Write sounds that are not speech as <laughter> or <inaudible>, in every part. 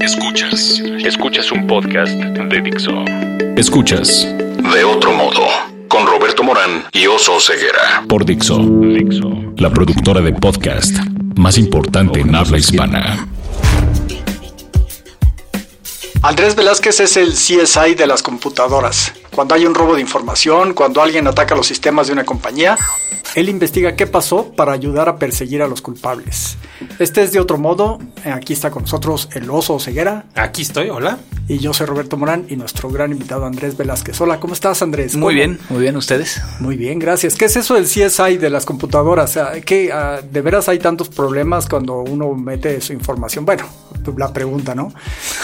Escuchas. Escuchas un podcast de Dixo. Escuchas. De otro modo. Con Roberto Morán y Oso Ceguera. Por Dixo. Dixo. La productora de podcast más importante en habla hispana. Andrés Velázquez es el CSI de las computadoras. Cuando hay un robo de información, cuando alguien ataca los sistemas de una compañía, él investiga qué pasó para ayudar a perseguir a los culpables. Este es de otro modo. Aquí está con nosotros el oso Ceguera. Aquí estoy, hola. Y yo soy Roberto Morán y nuestro gran invitado Andrés Velázquez. Hola, ¿cómo estás Andrés? Muy bien, muy bien, ¿ustedes? Muy bien, gracias. ¿Qué es eso del CSI de las computadoras? O sea, ¿qué, ah, ¿De veras hay tantos problemas cuando uno mete su información? Bueno, la pregunta, ¿no?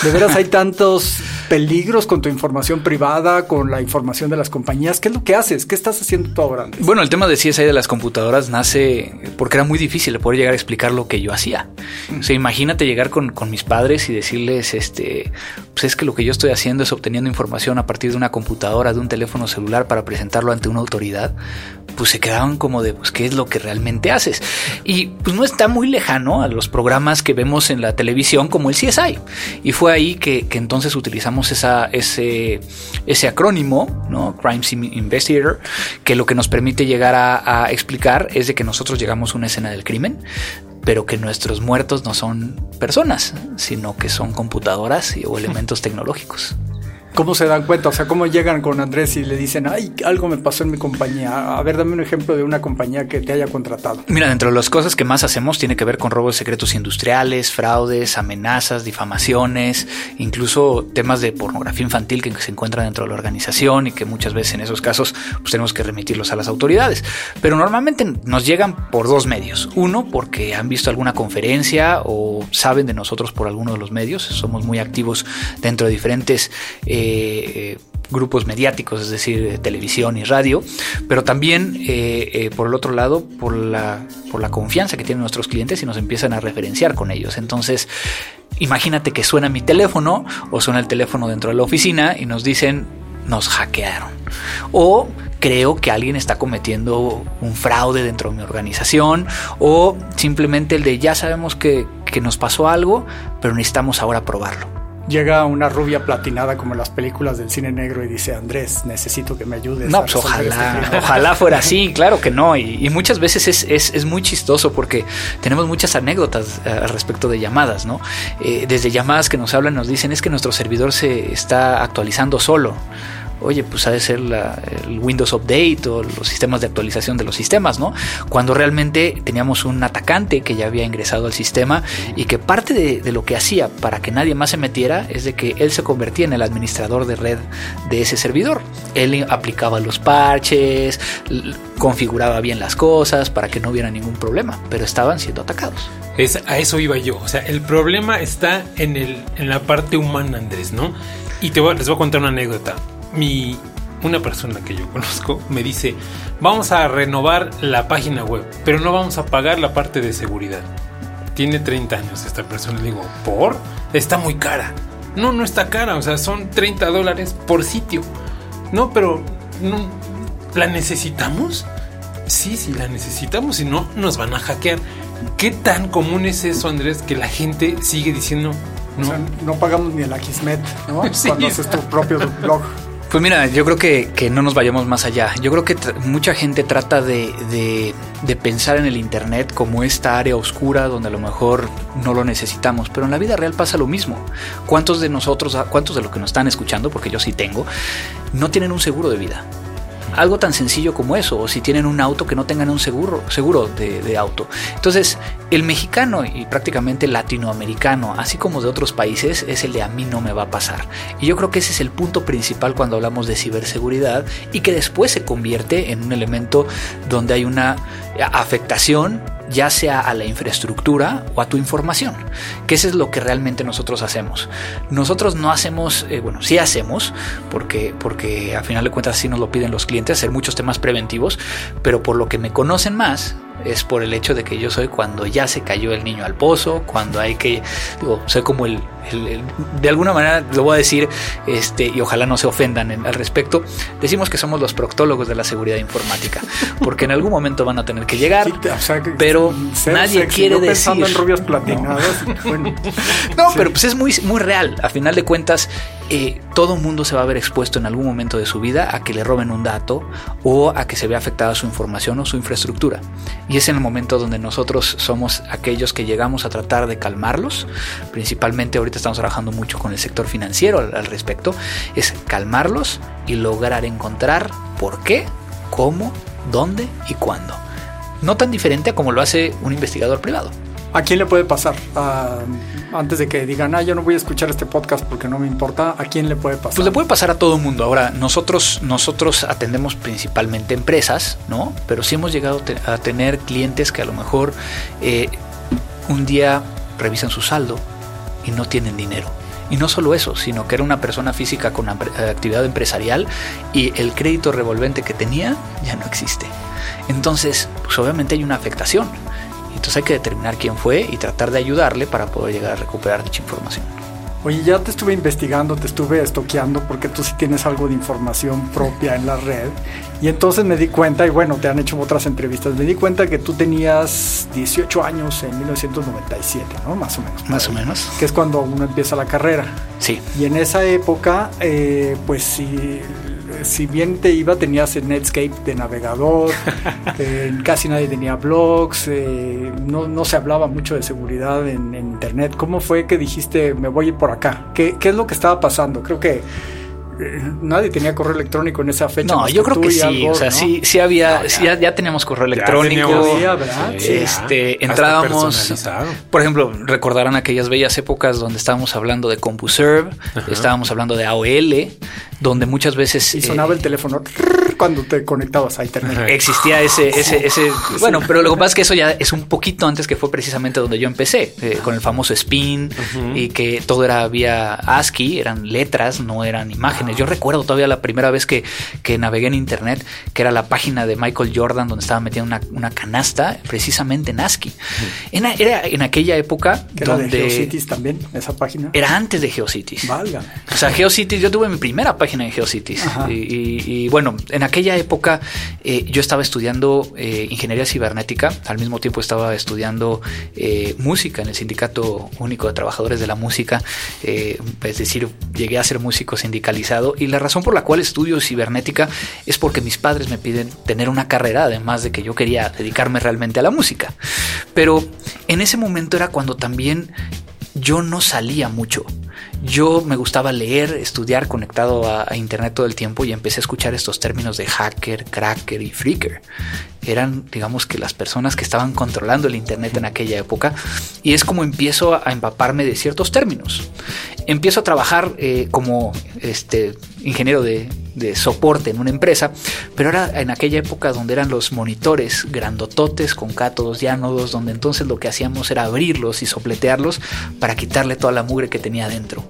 ¿De veras hay <laughs> tantos peligros con tu información privada, con la información de las compañías? ¿Qué es lo que haces? ¿Qué estás haciendo tú ahora? Andrés? Bueno, el tema de CSI de las computadoras nace porque era muy difícil poder llegar a explicar lo que yo hacía. O sea, imagínate llegar con, con mis padres y decirles, este, pues es que lo que yo estoy haciendo es obteniendo información a partir de una computadora, de un teléfono celular para presentarlo ante una autoridad, pues se quedaban como de, pues, ¿qué es lo que realmente haces? Y pues no está muy lejano a los programas que vemos en la televisión como el CSI. Y fue ahí que, que entonces utilizamos esa, ese, ese acrónimo, ¿no? Crime Investigator, que lo que nos permite llegar a, a explicar es de que nosotros llegamos a una escena del crimen, pero que nuestros muertos no son personas, sino que son computadoras o <laughs> elementos tecnológicos. ¿Cómo se dan cuenta? O sea, ¿cómo llegan con Andrés y le dicen, ay, algo me pasó en mi compañía? A ver, dame un ejemplo de una compañía que te haya contratado. Mira, dentro de las cosas que más hacemos tiene que ver con robos de secretos industriales, fraudes, amenazas, difamaciones, incluso temas de pornografía infantil que se encuentran dentro de la organización y que muchas veces en esos casos pues tenemos que remitirlos a las autoridades. Pero normalmente nos llegan por dos medios. Uno, porque han visto alguna conferencia o saben de nosotros por alguno de los medios. Somos muy activos dentro de diferentes... Eh, eh, grupos mediáticos, es decir, televisión y radio, pero también eh, eh, por el otro lado, por la, por la confianza que tienen nuestros clientes y nos empiezan a referenciar con ellos. Entonces, imagínate que suena mi teléfono o suena el teléfono dentro de la oficina y nos dicen, nos hackearon. O creo que alguien está cometiendo un fraude dentro de mi organización o simplemente el de ya sabemos que, que nos pasó algo, pero necesitamos ahora probarlo llega una rubia platinada como en las películas del cine negro y dice, Andrés, necesito que me ayudes. No, pues ojalá, este ojalá fuera <laughs> así, claro que no. Y, muchas veces es, es, es, muy chistoso porque tenemos muchas anécdotas eh, al respecto de llamadas, ¿no? Eh, desde llamadas que nos hablan nos dicen es que nuestro servidor se está actualizando solo oye, pues ha de ser el Windows Update o los sistemas de actualización de los sistemas, ¿no? Cuando realmente teníamos un atacante que ya había ingresado al sistema y que parte de, lo que hacía para que nadie más se metiera es de que él se convertía en el administrador de red de ese servidor. Él aplicaba los parches, configuraba bien las cosas para que no hubiera ningún problema, pero estaban siendo atacados. Es, a eso iba yo. O sea, el problema está en, el, en la parte humana, Andrés, ¿no? Y te les voy a contar una anécdota mi una persona que yo conozco me dice, vamos a renovar la página web, pero no vamos a pagar la parte de seguridad. Tiene 30 años esta persona. Le digo, ¿por? Está muy cara. No, no está cara, o sea, son 30 dólares por sitio. No, pero no, ¿la necesitamos? Sí, sí, la necesitamos, si no, nos van a hackear. ¿Qué tan común es eso, Andrés, que la gente sigue diciendo, no, o sea, no pagamos ni el Akismet, ¿no? <laughs> sí. Cuando haces tu propio blog. Pues mira, yo creo que, que, no nos vayamos más allá. Yo creo que mucha gente trata de, de, de, pensar en el Internet como esta área oscura donde a lo mejor no lo necesitamos, pero en la vida real pasa lo mismo. ¿Cuántos de nosotros, cuántos de los que nos están escuchando, porque yo sí tengo, no tienen un seguro de vida? Algo tan sencillo como eso, o si tienen un auto que no tengan un seguro, seguro de, de, auto. Entonces, el mexicano y prácticamente latinoamericano, así como de otros países, es el de a mí no me va a pasar. Y yo creo que ese es el punto principal cuando hablamos de ciberseguridad y que después se convierte en un elemento donde hay una afectación ya sea a la infraestructura o a tu información, que eso es lo que realmente nosotros hacemos. Nosotros no hacemos, eh, bueno, sí hacemos, porque, porque a final de cuentas sí nos lo piden los clientes, hacer muchos temas preventivos, pero por lo que me conocen más, es por el hecho de que yo soy cuando ya se cayó el niño al pozo, cuando hay que, digo, soy como el, de alguna manera lo voy a decir, este, y ojalá no se ofendan al respecto, decimos que somos los proctólogos de la seguridad informática, porque en algún momento van a tener que llegar, pero nadie quiere decir... en rubias platinadas. No, <laughs> pero pues es muy, muy real. A final de cuentas, eh, todo mundo se va a ver expuesto en algún momento de su vida a que le roben un dato o a que se vea afectada su información o su infraestructura. Y es en el momento donde nosotros somos aquellos que llegamos a tratar de calmarlos. Principalmente ahorita estamos trabajando mucho con el sector financiero al, al respecto. Es calmarlos y lograr encontrar por qué, cómo, dónde y cuándo. No tan diferente a como lo hace un investigador privado. ¿A quién le puede pasar? antes de que digan, ah, yo no voy a escuchar este podcast porque no me importa, ¿a quién le puede pasar? Pues le puede pasar a todo el mundo. Ahora, nosotros, nosotros atendemos principalmente empresas, ¿no? Pero sí hemos llegado a tener clientes que a lo mejor eh, un día revisan su saldo y no tienen dinero. Y no solo eso, sino que era una persona física con actividad empresarial y el crédito revolvente que tenía ya no existe. Entonces, pues obviamente hay una afectación. Entonces hay que determinar quién fue y tratar de ayudarle para poder llegar a recuperar dicha información. Oye, ya te estuve investigando, te estuve estoqueando porque tú sí tienes algo de información propia en la red. Y entonces me di cuenta, y bueno, te han hecho otras entrevistas, me di cuenta que tú tenías 18 años en 1997, ¿no? Más o menos. Más o menos. Que es cuando uno empieza la carrera. Sí. Y en esa época, eh, pues sí si bien te iba, tenías el Netscape de navegador, <laughs> eh, casi nadie tenía blogs, eh, no, se hablaba mucho de seguridad en, Internet. ¿Cómo fue que dijiste, me voy a ir por acá? ¿Qué, ¿Qué es lo que estaba pasando? Creo que nadie tenía correo electrónico en esa fecha. No, yo creo que sí. o sea, sí, sí había, ya. ya. teníamos correo electrónico. este, entrábamos. Por ejemplo, recordarán aquellas bellas épocas donde estábamos hablando de CompuServe, estábamos hablando de AOL, donde muchas veces. Y sonaba el eh, teléfono cuando te conectabas a internet. Existía ese, ese, ese. Bueno, pero lo que pasa es que eso ya es un poquito antes que fue precisamente donde yo empecé, eh, con el famoso spin y que todo era vía ASCII, eran letras, no eran imágenes. Yo recuerdo todavía la primera vez que, navegué en internet, que era la página de Michael Jordan, donde estaba metiendo una, canasta, precisamente en ASCII. era en aquella época ¿Era donde. De Geocities también, esa página? Era antes de Geocities. Valga. O sea, Geocities, yo tuve mi primera página en Geocities. Y, bueno, en aquella época eh, yo estaba estudiando eh, ingeniería cibernética, al mismo tiempo estaba estudiando eh, música en el Sindicato Único de Trabajadores de la Música, es decir, llegué a ser músico sindicalizado y la razón por la cual estudio cibernética es porque mis padres me piden tener una carrera, además de que yo quería dedicarme realmente a la música. Pero en ese momento era cuando también yo no salía mucho. Yo me gustaba leer, estudiar conectado a, Internet todo el tiempo y empecé a escuchar estos términos de hacker, cracker y freaker. Eran, digamos que las personas que estaban controlando el Internet en aquella época y es como empiezo a empaparme de ciertos términos. Empiezo a trabajar eh, como este, ingeniero de, soporte en una empresa, pero era en aquella época donde eran los monitores grandototes con cátodos y ánodos, donde entonces lo que hacíamos era abrirlos y sopletearlos para quitarle toda la mugre que tenía dentro.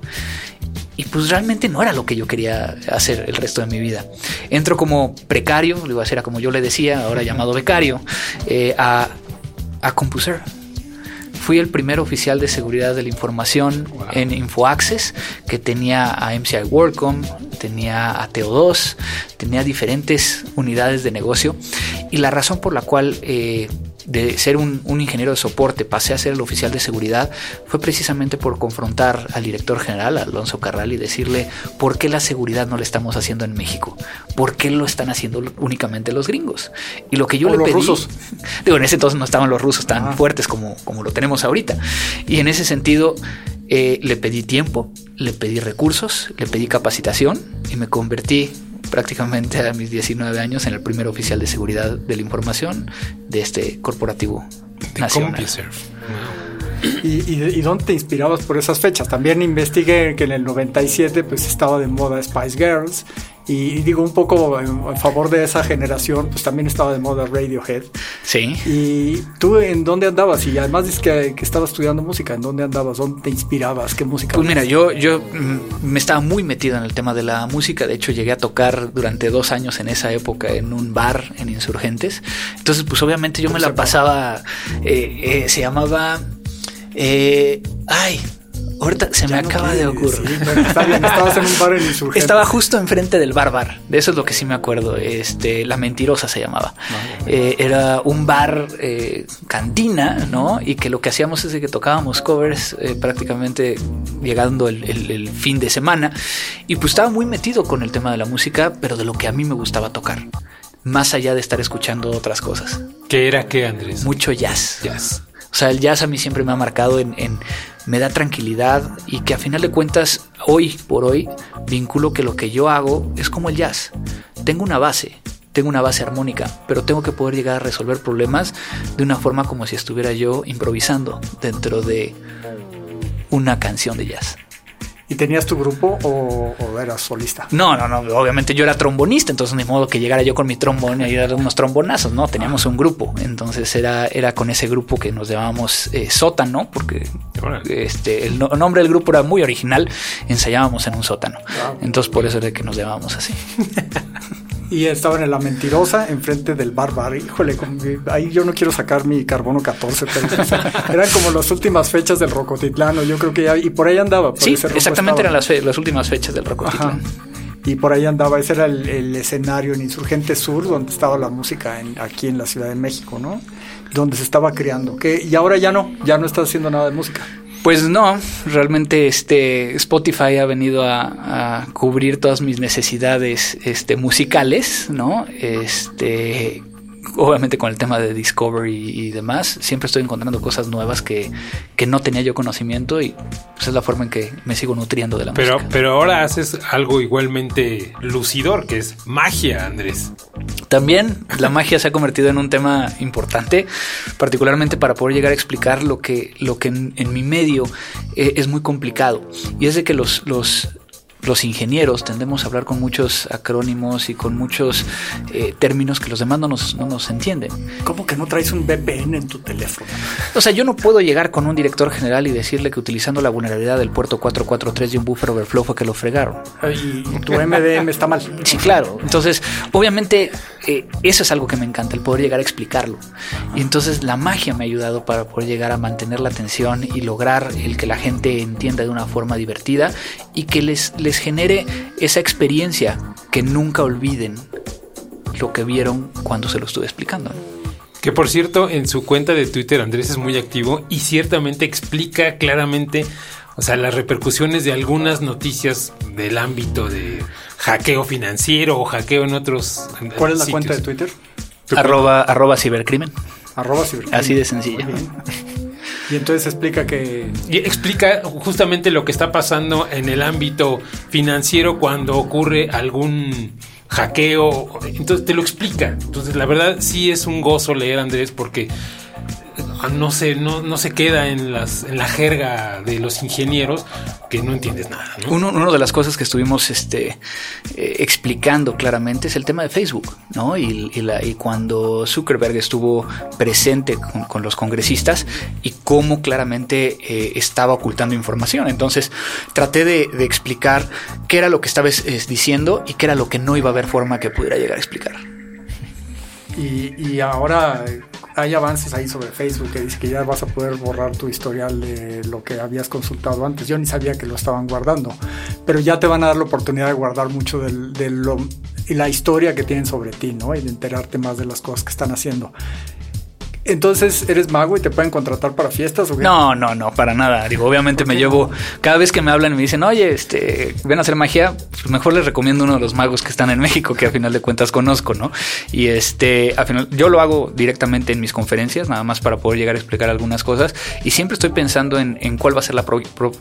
Y pues realmente no era lo que yo quería hacer el resto de mi vida. Entro como precario, digo, era como yo le decía, ahora llamado becario, eh, a, a Compuser. Fui el primer oficial de seguridad de la información en InfoAccess que tenía a MCI WorkCom, tenía a TO2, tenía diferentes unidades de negocio. Y la razón por la cual eh, de ser un, ingeniero de soporte pasé a ser el oficial de seguridad fue precisamente por confrontar al director general, Alonso Carral, y decirle por qué la seguridad no la estamos haciendo en México, por qué lo están haciendo únicamente los gringos. Y lo que yo le pedí, rusos. <laughs> digo, en ese entonces no estaban los rusos tan ah. fuertes como, como lo tenemos ahorita. Y en ese sentido eh, le pedí tiempo, le pedí recursos, le pedí capacitación y me convertí prácticamente a mis 19 años en el primer oficial de seguridad de la información de este corporativo nacional. ¿Y, y, dónde te inspirabas por esas fechas? También investigué que en el 97 pues estaba de moda Spice Girls y, digo un poco en, favor de esa generación, pues también estaba de moda Radiohead. Sí. ¿Y tú en dónde andabas? Y además dices que, que estabas estudiando música, ¿en dónde andabas? ¿Dónde te inspirabas? ¿Qué música? Pues mira, yo, yo mm, me estaba muy metido en el tema de la música, de hecho llegué a tocar durante dos años en esa época en un bar en Insurgentes, entonces pues obviamente yo me la pasaba, eh, eh, se llamaba... Eh, ay, Ahorita se me acaba de ocurrir. está bien, estabas en un bar en Insurgentes. Estaba justo enfrente del bar bar. De eso es lo que sí me acuerdo. Este, La Mentirosa se llamaba. Eh, era un bar eh, cantina, ¿no? Y que lo que hacíamos es que tocábamos covers eh, prácticamente llegando el, el, fin de semana. Y pues estaba muy metido con el tema de la música, pero de lo que a mí me gustaba tocar. Más allá de estar escuchando otras cosas. ¿Qué era qué, Andrés? Mucho jazz. Jazz. O sea, el jazz a mí siempre me ha marcado en, me da tranquilidad y que a final de cuentas, hoy por hoy, vinculo que lo que yo hago es como el jazz. Tengo una base, tengo una base armónica, pero tengo que poder llegar a resolver problemas de una forma como si estuviera yo improvisando dentro de una canción de jazz. ¿Y tenías tu grupo o, eras solista? No, no, no. Obviamente yo era trombonista, entonces ni modo que llegara yo con mi trombón y dar unos trombonazos, ¿no? Teníamos un grupo. Entonces era, era con ese grupo que nos llamábamos eh, sótano, porque este, el, nombre del grupo era muy original. Ensayábamos en un sótano. Entonces por eso era que nos llamábamos así. <laughs> Y estaban en La Mentirosa, enfrente del bar bar. Híjole, ahí yo no quiero sacar mi carbono 14, pero <laughs> eran como las últimas fechas del Rocotitlano. Yo creo que ya, y por ahí andaba. sí, exactamente eran las, las, últimas fechas del Rocotitlán. Y por ahí andaba, ese era el, escenario en Insurgente Sur, donde estaba la música aquí en la Ciudad de México, ¿no? Donde se estaba creando. Que, y ahora ya no, ya no está haciendo nada de música. Pues no, realmente este Spotify ha venido a, cubrir todas mis necesidades este, musicales, ¿no? Este obviamente con el tema de Discovery y demás, siempre estoy encontrando cosas nuevas que, que no tenía yo conocimiento y pues, es la forma en que me sigo nutriendo de la pero, música. Pero ahora haces algo igualmente lucidor, que es magia, Andrés. También la magia se ha convertido en un tema importante, particularmente para poder llegar a explicar lo que, lo que en, mi medio eh, es muy complicado. Y es de que los, los los ingenieros tendemos a hablar con muchos acrónimos y con muchos eh, términos que los demás no nos, no nos entienden. ¿Cómo que no traes un VPN en tu teléfono? O sea, yo no puedo llegar con un director general y decirle que utilizando la vulnerabilidad del puerto 443 de un buffer overflow fue que lo fregaron. Y tu MDM está mal. <laughs> Sí, claro. Entonces, obviamente, eh, eso es algo que me encanta, el poder llegar a explicarlo. Y entonces la magia me ha ayudado para poder llegar a mantener la atención y lograr el que la gente entienda de una forma divertida y que les, les genere esa experiencia que nunca olviden lo que vieron cuando se lo estuve explicando. Que por cierto, en su cuenta de Twitter Andrés es muy activo y ciertamente explica claramente, o sea, las repercusiones de algunas noticias del ámbito de hackeo financiero o hackeo en otros. ¿Cuál es la cuenta de Twitter? Arroba, arroba cibercrimen. Arroba cibercrimen. Así de sencillo. Y entonces explica que... Y explica justamente lo que está pasando en el ámbito financiero cuando ocurre algún hackeo. Entonces te lo explica. Entonces la verdad sí es un gozo leer Andrés porque no se, no, no se queda en, las, en la jerga de los ingenieros que no entiendes nada. Uno, una de las cosas que estuvimos este, eh, explicando claramente es el tema de Facebook, ¿no? Y, y, cuando Zuckerberg estuvo presente con, los congresistas y cómo claramente eh, estaba ocultando información. Entonces traté de, explicar qué era lo que estaba diciendo y qué era lo que no iba a haber forma que pudiera llegar a explicar. Y, y ahora hay avances ahí sobre Facebook que dice que ya vas a poder borrar tu historial de lo que habías consultado antes. Yo ni sabía que lo estaban guardando, pero ya te van a dar la oportunidad de guardar mucho de lo, y la historia que tienen sobre ti, ¿no? Y de enterarte más de las cosas que están haciendo. Entonces, ¿eres mago y te pueden contratar para fiestas o qué? No, no, no, para nada. Digo, obviamente me llevo, cada vez que me hablan y me dicen, oye, este, ven a hacer magia, pues mejor les recomiendo uno de los magos que están en México, que a final de cuentas conozco, ¿no? Y este, al final, yo lo hago directamente en mis conferencias, nada más para poder llegar a explicar algunas cosas. Y siempre estoy pensando en, cuál va a ser la,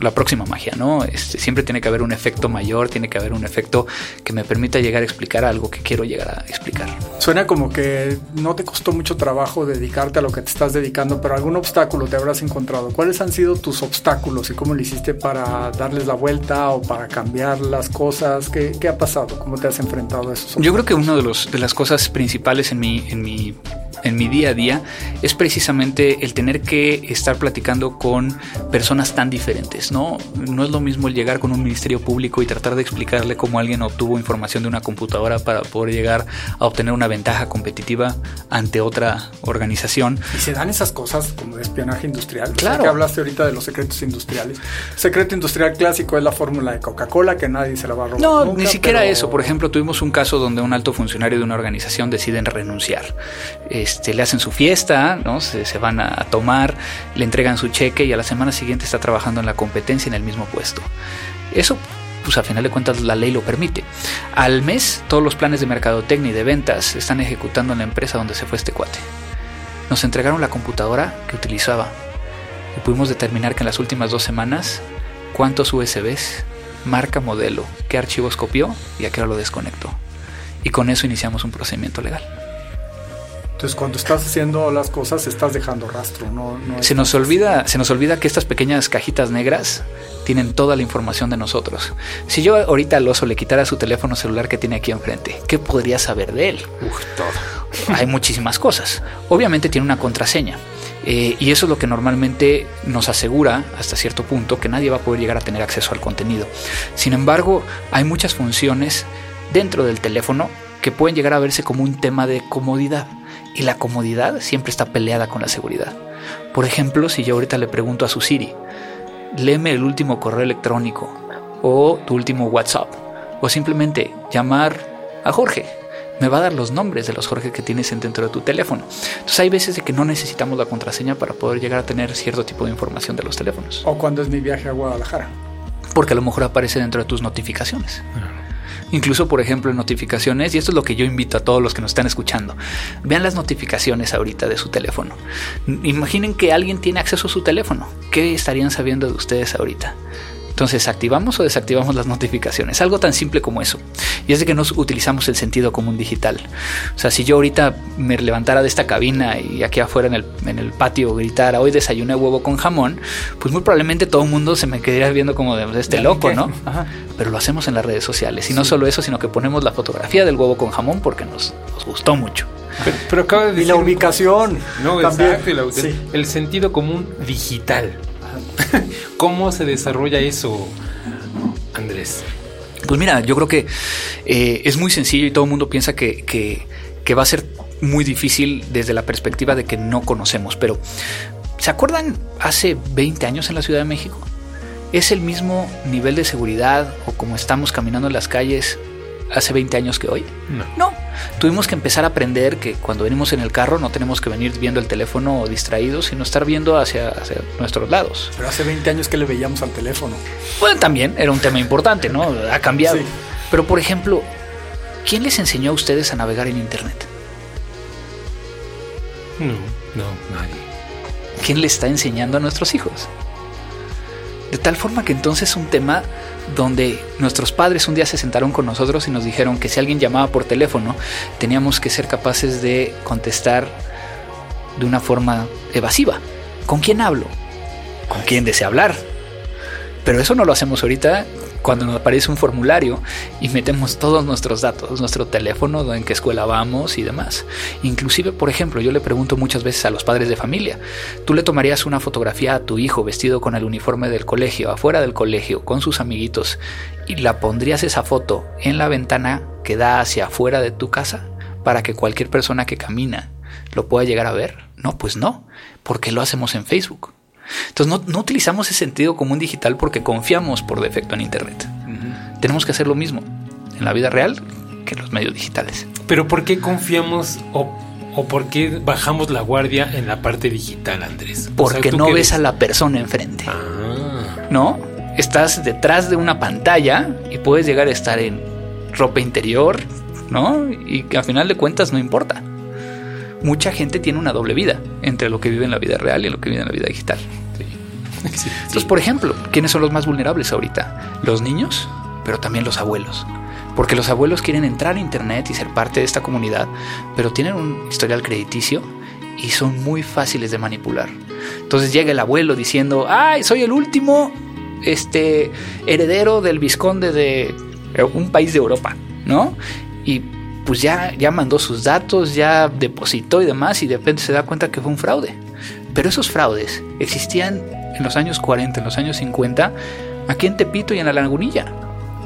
la próxima magia, ¿no? Este, siempre tiene que haber un efecto mayor, tiene que haber un efecto que me permita llegar a explicar algo que quiero llegar a explicar. Suena como que no te costó mucho trabajo dedicarte a lo que te estás dedicando, pero algún obstáculo te habrás encontrado. ¿Cuáles han sido tus obstáculos y cómo lo hiciste para darles la vuelta o para cambiar las cosas? ¿Qué, qué ha pasado? ¿Cómo te has enfrentado a eso? Yo creo que una de, los, de las cosas principales en mi, en mi en mi día a día es precisamente el tener que estar platicando con personas tan diferentes, ¿no? No es lo mismo el llegar con un ministerio público y tratar de explicarle cómo alguien obtuvo información de una computadora para poder llegar a obtener una ventaja competitiva ante otra organización. Y se dan esas cosas como de espionaje industrial. Claro. que hablaste ahorita de los secretos industriales. secreto industrial clásico es la fórmula de Coca-Cola que nadie se la va a robar. No, ni siquiera eso. Por ejemplo, tuvimos un caso donde un alto funcionario de una organización deciden renunciar. Este, le hacen su fiesta, ¿no? Se, van a tomar, le entregan su cheque y a la semana siguiente está trabajando en la competencia en el mismo puesto. Eso pues a final de cuentas la ley lo permite. Al mes, todos los planes de mercadotecnia y de ventas se están ejecutando en la empresa donde se fue este cuate. Nos entregaron la computadora que utilizaba y pudimos determinar que en las últimas dos semanas cuántos USBs, marca, modelo, qué archivos copió y a qué hora lo desconectó. Y con eso iniciamos un procedimiento legal. Entonces, cuando estás haciendo las cosas, estás dejando rastro. No, se, nos olvida, se nos olvida que estas pequeñas cajitas negras tienen toda la información de nosotros. Si yo ahorita al oso le quitara su teléfono celular que tiene aquí enfrente, ¿qué podría saber de él? Uf, todo. Hay muchísimas cosas. Obviamente tiene una contraseña. Eh, y eso es lo que normalmente nos asegura, hasta cierto punto, que nadie va a poder llegar a tener acceso al contenido. Sin embargo, hay muchas funciones dentro del teléfono que pueden llegar a verse como un tema de comodidad y la comodidad siempre está peleada con la seguridad. Por ejemplo, si yo ahorita le pregunto a su Siri, léeme el último correo electrónico o tu último WhatsApp, o simplemente llamar a Jorge, me va a dar los nombres de los Jorge que tienes dentro de tu teléfono. Entonces hay veces de que no necesitamos la contraseña para poder llegar a tener cierto tipo de información de los teléfonos. O cuando es mi viaje a Guadalajara. Porque a lo mejor aparece dentro de tus notificaciones. Incluso, por ejemplo, en notificaciones, y esto es lo que yo invito a todos los que nos están escuchando, vean las notificaciones ahorita de su teléfono. Imaginen que alguien tiene acceso a su teléfono. ¿Qué estarían sabiendo de ustedes ahorita? Entonces, ¿activamos o desactivamos las notificaciones? Algo tan simple como eso. Y es de que no utilizamos el sentido común digital. O sea, si yo ahorita me levantara de esta cabina y aquí afuera en el, en el patio gritara, hoy desayuné huevo con jamón, pues muy probablemente todo el mundo se me quedaría viendo como de, este loco, ¿no? Pero lo hacemos en las redes sociales. Y no solo eso, sino que ponemos la fotografía del huevo con jamón porque nos, gustó mucho. Pero, acaba de decir, y la ubicación. No, exacto. el sentido común digital. <laughs> ¿Cómo se desarrolla eso, Andrés? Pues mira, yo creo que eh, es muy sencillo y todo el mundo piensa que, que, va a ser muy difícil desde la perspectiva de que no conocemos, pero ¿se acuerdan hace 20 años en la Ciudad de México? ¿Es el mismo nivel de seguridad o como estamos caminando en las calles hace 20 años que hoy? No. No. Tuvimos que empezar a aprender que cuando venimos en el carro no tenemos que venir viendo el teléfono distraídos, sino estar viendo hacia, nuestros lados. Pero hace 20 años que le veíamos al teléfono. Bueno, también era un tema importante, ¿no? Ha cambiado. Pero, por ejemplo, ¿quién les enseñó a ustedes a navegar en Internet? No, no, nadie. ¿Quién le está enseñando a nuestros hijos? De tal forma que entonces es un tema donde nuestros padres un día se sentaron con nosotros y nos dijeron que si alguien llamaba por teléfono, teníamos que ser capaces de contestar de una forma evasiva. ¿Con quién hablo? ¿Con quién desea hablar? Pero eso no lo hacemos ahorita cuando nos aparece un formulario y metemos todos nuestros datos, nuestro teléfono, en qué escuela vamos y demás. Inclusive, por ejemplo, yo le pregunto muchas veces a los padres de familia, ¿tú le tomarías una fotografía a tu hijo vestido con el uniforme del colegio, afuera del colegio, con sus amiguitos, y la pondrías esa foto en la ventana que da hacia afuera de tu casa para que cualquier persona que camina lo pueda llegar a ver? No, pues no, porque lo hacemos en Facebook. Entonces no, utilizamos ese sentido común digital porque confiamos por defecto en Internet. Tenemos que hacer lo mismo en la vida real que en los medios digitales. Pero ¿por qué confiamos o, por qué bajamos la guardia en la parte digital, Andrés? Porque no ves a la persona enfrente. Ah. ¿No? Estás detrás de una pantalla y puedes llegar a estar en ropa interior, ¿no? Y que al final de cuentas no importa mucha gente tiene una doble vida entre lo que vive en la vida real y lo que vive en la vida digital. Entonces, por ejemplo, ¿quiénes son los más vulnerables ahorita? Los niños, pero también los abuelos. Porque los abuelos quieren entrar a Internet y ser parte de esta comunidad, pero tienen un historial crediticio y son muy fáciles de manipular. Entonces llega el abuelo diciendo, ay, soy el último este, heredero del visconde de un país de Europa, ¿no? Y pues ya, ya mandó sus datos, ya depositó y demás, y de repente se da cuenta que fue un fraude. Pero esos fraudes existían en los años 40, en los años 50, aquí en Tepito y en la Lagunilla.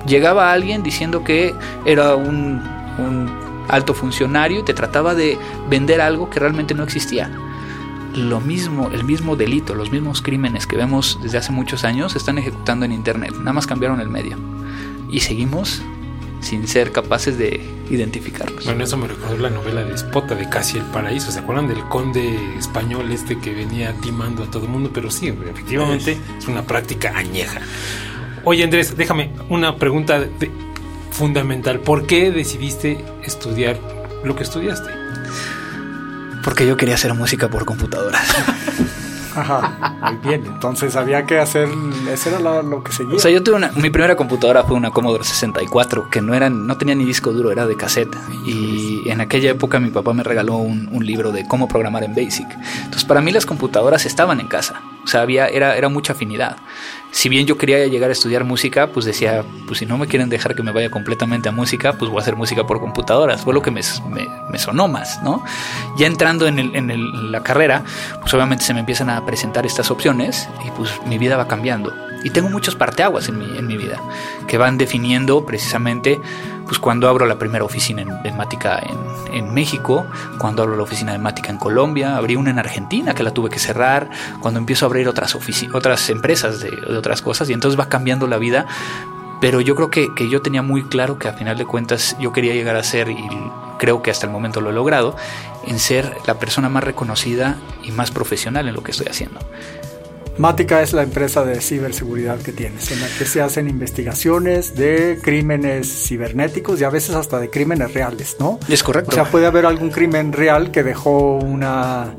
Llegaba alguien diciendo que era un, alto funcionario y te trataba de vender algo que realmente no existía. Lo mismo, el mismo delito, los mismos crímenes que vemos desde hace muchos años están ejecutando en Internet. Nada más cambiaron el medio. Y seguimos sin ser capaces de identificarlos. Bueno, eso me recordó la novela de Espota de Casi el Paraíso. ¿Se acuerdan del conde español este que venía timando a todo el mundo? Pero sí, efectivamente es una práctica añeja. Oye Andrés, déjame una pregunta fundamental. ¿Por qué decidiste estudiar lo que estudiaste? Porque yo quería hacer música por computadoras. <laughs> Ajá, muy bien. Entonces había que hacer, eso era lo, que seguía. O sea, yo tuve una, mi primera computadora fue una Commodore 64 que no era, no tenía ni disco duro, era de cassette. Y en aquella época mi papá me regaló un, un libro de cómo programar en BASIC. Entonces para mí las computadoras estaban en casa. O sea, había, era, era mucha afinidad si bien yo quería llegar a estudiar música, pues decía, pues si no me quieren dejar que me vaya completamente a música, pues voy a hacer música por computadoras. Fue lo que me, me, sonó más, ¿no? Ya entrando en, la carrera, pues obviamente se me empiezan a presentar estas opciones y pues mi vida va cambiando. Y tengo muchos parteaguas en mi vida que van definiendo precisamente pues cuando abro la primera oficina de Mática en, en, México, cuando abro la oficina de Mática en Colombia, abrí una en Argentina que la tuve que cerrar, cuando empiezo a abrir otras, otras empresas de, de, otras cosas y entonces va cambiando la vida. Pero yo creo que, que yo tenía muy claro que a final de cuentas yo quería llegar a ser, y creo que hasta el momento lo he logrado, en ser la persona más reconocida y más profesional en lo que estoy haciendo. Mática es la empresa de ciberseguridad que tienes, en la que se hacen investigaciones de crímenes cibernéticos y a veces hasta de crímenes reales, ¿no? Es correcto. O sea, puede haber algún crimen real que dejó una...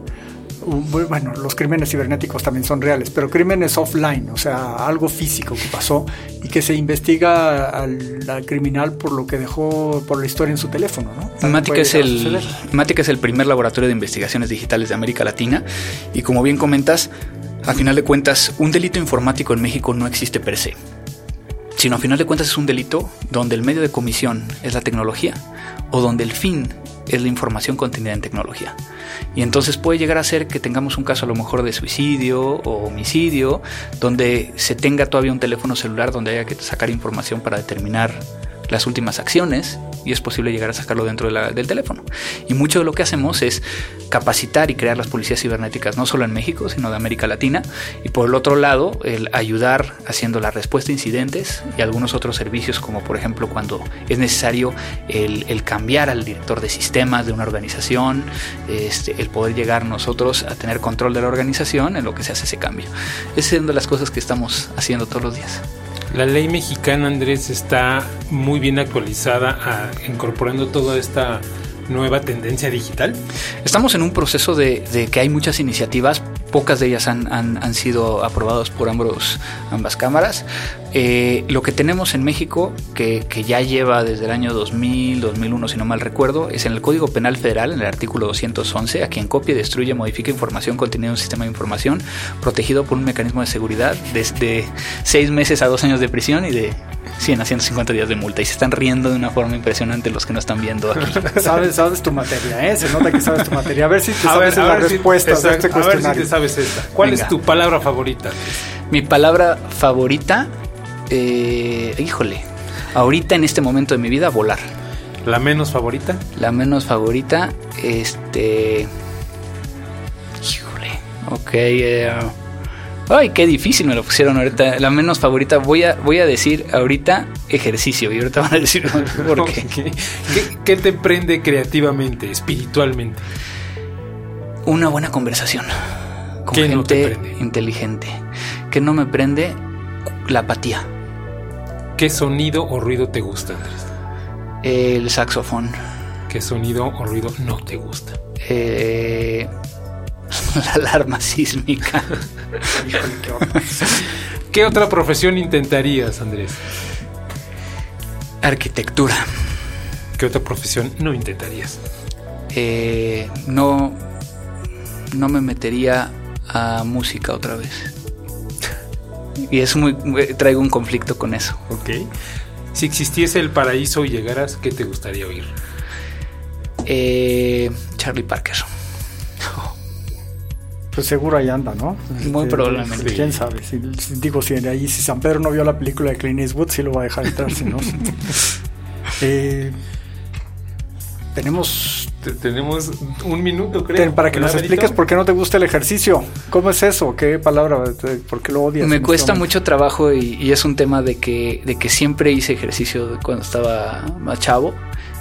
bueno, los crímenes cibernéticos también son reales, pero crímenes offline, o sea, algo físico que pasó y que se investiga al, criminal por lo que dejó, por la historia en su teléfono, ¿no? Mática es, el, es el primer laboratorio de investigaciones digitales de América Latina y como bien comentas, a final de cuentas, un delito informático en México no existe per se, sino a final de cuentas es un delito donde el medio de comisión es la tecnología o donde el fin es la información contenida en tecnología. Y entonces puede llegar a ser que tengamos un caso a lo mejor de suicidio o homicidio, donde se tenga todavía un teléfono celular donde haya que sacar información para determinar las últimas acciones y es posible llegar a sacarlo dentro del teléfono. Y mucho de lo que hacemos es capacitar y crear las policías cibernéticas, no solo en México, sino de América Latina. Y por el otro lado, el ayudar haciendo la respuesta a incidentes y algunos otros servicios, como por ejemplo cuando es necesario el, cambiar al director de sistemas de una organización, este, el poder llegar nosotros a tener control de la organización en lo que se hace ese cambio. Esa es una de las cosas que estamos haciendo todos los días. La ley mexicana, Andrés, está muy bien actualizada, incorporando toda esta nueva tendencia digital? Estamos en un proceso de, que hay muchas iniciativas, pocas de ellas han, han, han sido aprobadas por ambos, ambas cámaras. Eh, lo que tenemos en México, que, que, ya lleva desde el año 2000, 2001, si no mal recuerdo, es en el Código Penal Federal, en el artículo 211, a quien copie, destruye, modifica información contenida en un sistema de información protegido por un mecanismo de seguridad desde seis meses a dos años de prisión y de 100 a 150 días de multa. Y se están riendo de una forma impresionante los que no están viendo aquí. <laughs> sabes, sabes tu materia, ¿eh? Se nota que sabes tu materia. A ver si te sabes la respuesta de este cuestionario. A ver si te sabes esta. ¿Cuál es tu palabra favorita? Mi palabra favorita eh, híjole, ahorita en este momento de mi vida, volar. ¿La menos favorita? La menos favorita, este... Híjole, ok. Eh, ay, qué difícil me lo pusieron ahorita. La menos favorita, voy a, voy a decir ahorita ejercicio y ahorita van a decir por <laughs> qué. ¿Qué, qué te prende creativamente, espiritualmente? Una buena conversación con gente inteligente. Que no me prende la apatía. ¿Qué sonido o ruido te gusta, Andrés? El saxofón. ¿Qué sonido o ruido no te gusta? Eh, la alarma sísmica. <laughs> ¿Qué otra profesión intentarías, Andrés? Arquitectura. ¿Qué otra profesión no intentarías? Eh, no, no me metería a música otra vez. Y es muy, traigo un conflicto con eso. Ok. Si existiese el paraíso y llegaras, ¿qué te gustaría oír? Eh, Charlie Parker. Pues seguro ahí anda, ¿no? Muy este, probablemente. ¿Quién sabe? Si, digo, si ahí si San Pedro no vio la película de Clint Eastwood, sí lo va a dejar entrar, si no. <laughs> eh, tenemos tenemos un minuto, creo. Para que nos expliques por qué no te gusta el ejercicio. ¿Cómo es eso? ¿Qué palabra? ¿Por qué lo odias? Me cuesta mucho trabajo y, es un tema de que, de que siempre hice ejercicio cuando estaba más chavo.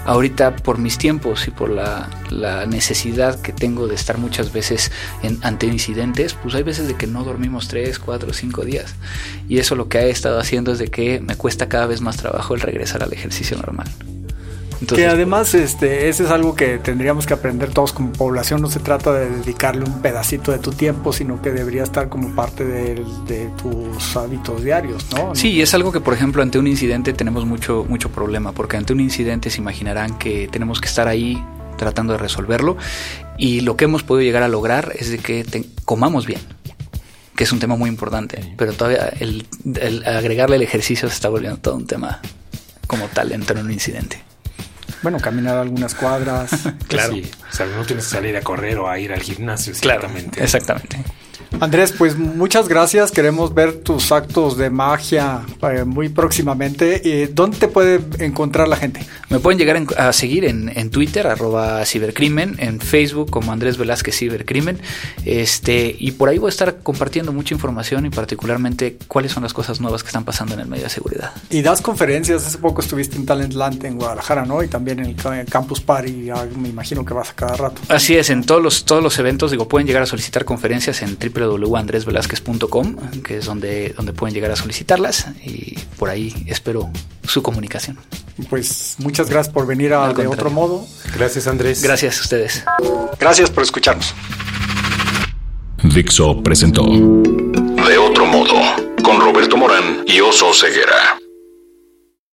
Ahorita por mis tiempos y por la, necesidad que tengo de estar muchas veces ante incidentes, pues hay veces de que no dormimos tres, cuatro, cinco días. Y eso lo que he estado haciendo es de que me cuesta cada vez más trabajo el regresar al ejercicio normal que además este, ese es algo que tendríamos que aprender todos como población. No se trata de dedicarle un pedacito de tu tiempo, sino que debería estar como parte de, tus hábitos diarios, ¿no? Sí, es algo que, por ejemplo, ante un incidente tenemos mucho, mucho problema, porque ante un incidente se imaginarán que tenemos que estar ahí tratando de resolverlo y lo que hemos podido llegar a lograr es de que comamos bien que es un tema muy importante, pero todavía el, agregarle el ejercicio se está volviendo todo un tema como tal en un incidente. Bueno, caminar algunas cuadras. <laughs> claro. O sea, no tienes que salir a correr o a ir al gimnasio. Exactamente. exactamente. Andrés, pues muchas gracias. Queremos ver tus actos de magia eh, muy próximamente. Eh, ¿Dónde te puede encontrar la gente? Me pueden llegar a seguir en, Twitter, arroba cibercrimen, en Facebook como Andrés Velázquez Cibercrimen. Este, y por ahí voy a estar compartiendo mucha información y particularmente cuáles son las cosas nuevas que están pasando en el medio de seguridad. Y das conferencias. Hace poco estuviste en Talentland en Guadalajara, ¿no? Y también en el, Campus Party. me imagino que vas a cada rato. Así es, en todos los, todos los eventos, digo, pueden llegar a solicitar conferencias en triple www.andresvelazquez.com, que es donde, donde pueden llegar a solicitarlas y por ahí espero su comunicación. Pues muchas gracias por venir a De Otro Modo. Gracias Andrés. Gracias a ustedes. Gracias por escucharnos. Dixo presentó De Otro Modo con Roberto Morán y Oso Ceguera.